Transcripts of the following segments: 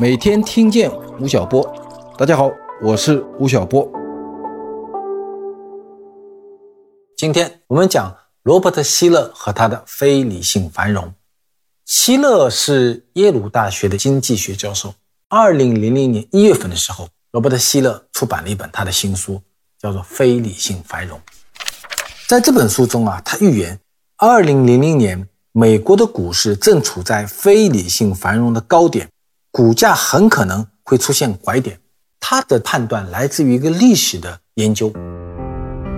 每天听见吴晓波，大家好，我是吴晓波。今天我们讲罗伯特·希勒和他的非理性繁荣。希勒是耶鲁大学的经济学教授。二零零零年一月份的时候，罗伯特·希勒出版了一本他的新书，叫做《非理性繁荣》。在这本书中啊，他预言二零零零年美国的股市正处在非理性繁荣的高点。股价很可能会出现拐点，他的判断来自于一个历史的研究。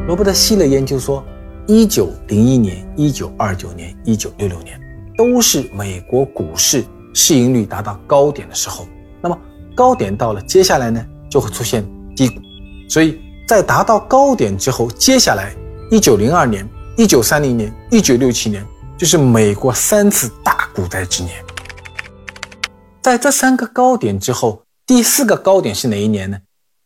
罗伯特·希勒研究说，一九零一年、一九二九年、一九六六年都是美国股市市盈率达到高点的时候。那么高点到了，接下来呢就会出现低谷。所以在达到高点之后，接下来一九零二年、一九三零年、一九六七年就是美国三次大股灾之年。在这三个高点之后，第四个高点是哪一年呢？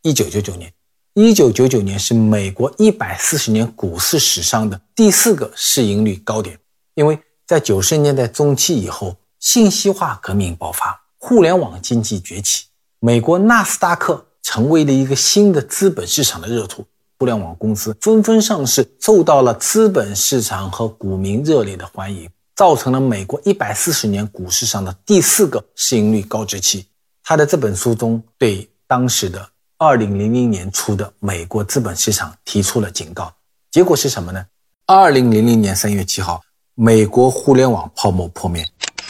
一九九九年。一九九九年是美国一百四十年股市史上的第四个市盈率高点，因为在九十年代中期以后，信息化革命爆发，互联网经济崛起，美国纳斯达克成为了一个新的资本市场的热土，互联网公司纷纷上市，受到了资本市场和股民热烈的欢迎。造成了美国一百四十年股市上的第四个市盈率高值期。他的这本书中对当时的二零零零年初的美国资本市场提出了警告。结果是什么呢？二零零零年三月七号，美国互联网泡沫破灭，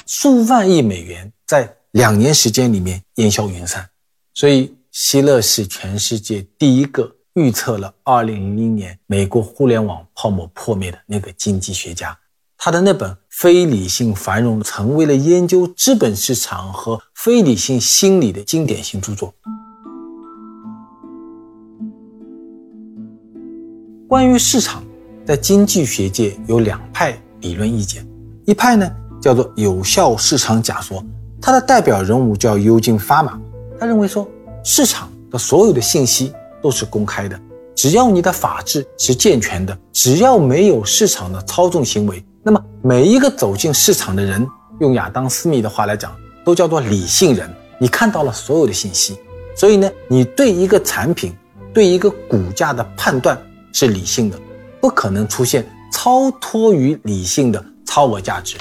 数万亿美元在两年时间里面烟消云散。所以，希勒是全世界第一个预测了二零零零年美国互联网泡沫破灭的那个经济学家。他的那本《非理性繁荣》成为了研究资本市场和非理性心理的经典性著作。关于市场，在经济学界有两派理论意见，一派呢叫做有效市场假说，它的代表人物叫尤金·发马，他认为说市场的所有的信息都是公开的，只要你的法治是健全的，只要没有市场的操纵行为。那么每一个走进市场的人，用亚当·斯密的话来讲，都叫做理性人。你看到了所有的信息，所以呢，你对一个产品、对一个股价的判断是理性的，不可能出现超脱于理性的超额价值。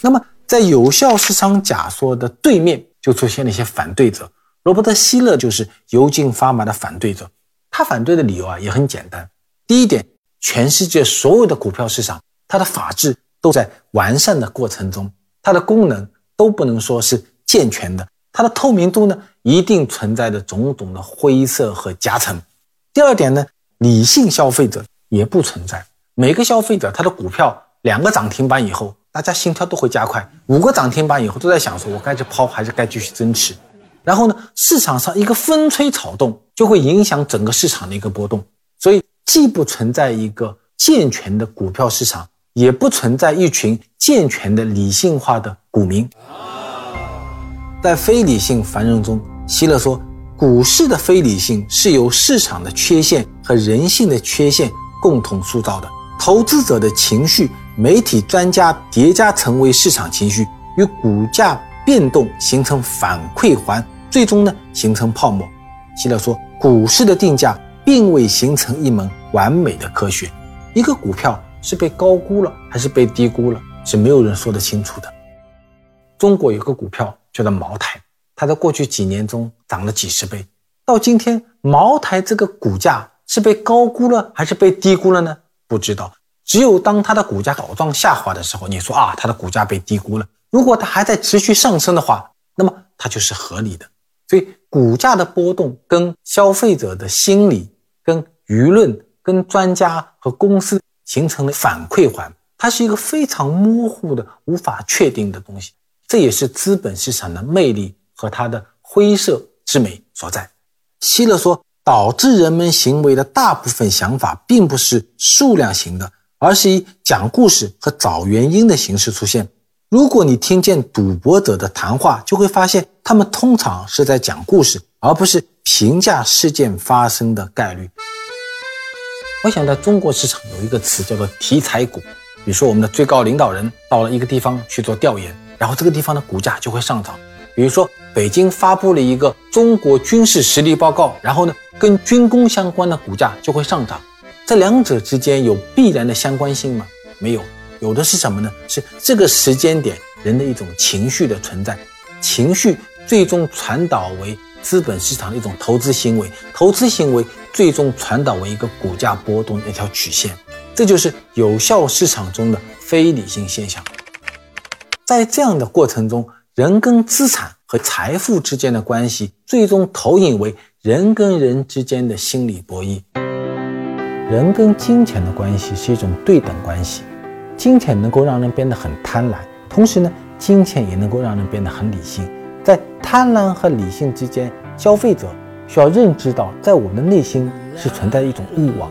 那么，在有效市场假说的对面，就出现了一些反对者。罗伯特·希勒就是油尽发麻的反对者。他反对的理由啊，也很简单。第一点，全世界所有的股票市场。它的法制都在完善的过程中，它的功能都不能说是健全的，它的透明度呢，一定存在着种种的灰色和夹层。第二点呢，理性消费者也不存在。每个消费者他的股票两个涨停板以后，大家心跳都会加快；五个涨停板以后，都在想说我该去抛还是该继续增持。然后呢，市场上一个风吹草动就会影响整个市场的一个波动，所以既不存在一个健全的股票市场。也不存在一群健全的理性化的股民。在非理性繁荣中，希勒说，股市的非理性是由市场的缺陷和人性的缺陷共同塑造的。投资者的情绪、媒体、专家叠加成为市场情绪，与股价变动形成反馈环，最终呢形成泡沫。希勒说，股市的定价并未形成一门完美的科学，一个股票。是被高估了还是被低估了，是没有人说得清楚的。中国有个股票叫做茅台，它在过去几年中涨了几十倍。到今天，茅台这个股价是被高估了还是被低估了呢？不知道。只有当它的股价倒状下滑的时候，你说啊，它的股价被低估了。如果它还在持续上升的话，那么它就是合理的。所以，股价的波动跟消费者的心理、跟舆论、跟专家和公司。形成了反馈环，它是一个非常模糊的、无法确定的东西。这也是资本市场的魅力和它的灰色之美所在。希勒说，导致人们行为的大部分想法并不是数量型的，而是以讲故事和找原因的形式出现。如果你听见赌博者的谈话，就会发现他们通常是在讲故事，而不是评价事件发生的概率。我想在中国市场有一个词叫做题材股，比如说我们的最高领导人到了一个地方去做调研，然后这个地方的股价就会上涨。比如说，北京发布了一个中国军事实力报告，然后呢，跟军工相关的股价就会上涨。这两者之间有必然的相关性吗？没有，有的是什么呢？是这个时间点人的一种情绪的存在，情绪最终传导为资本市场的一种投资行为，投资行为最终传导为一个股价波动的一条曲线。这就是有效市场中的非理性现象。在这样的过程中，人跟资产和财富之间的关系，最终投影为人跟人之间的心理博弈。人跟金钱的关系是一种对等关系，金钱能够让人变得很贪婪，同时呢，金钱也能够让人变得很理性。在贪婪和理性之间，消费者需要认知到，在我们的内心是存在一种欲望。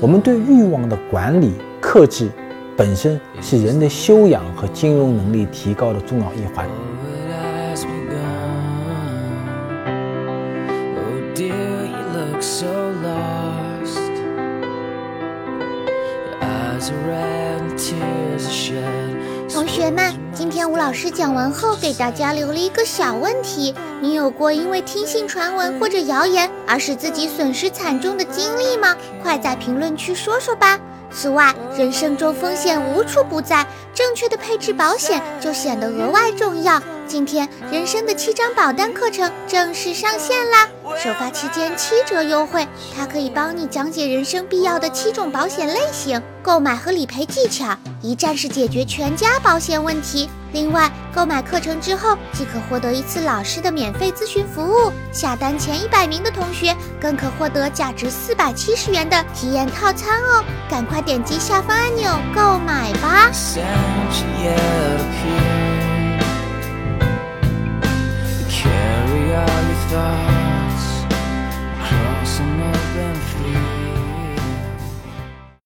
我们对欲望的管理、克制，本身是人的修养和金融能力提高的重要一环。同学们，今天吴老师讲完后，给大家留了一个小问题：你有过因为听信传闻或者谣言而使自己损失惨重的经历吗？快在评论区说说吧。此外，人生中风险无处不在，正确的配置保险就显得额外重要。今天，人生的七张保单课程正式上线啦！首发期间七折优惠，它可以帮你讲解人生必要的七种保险类型、购买和理赔技巧，一站式解决全家保险问题。另外，购买课程之后即可获得一次老师的免费咨询服务，下单前一百名的同学更可获得价值四百七十元的体验套餐哦！赶快点击下方按钮购买吧！stars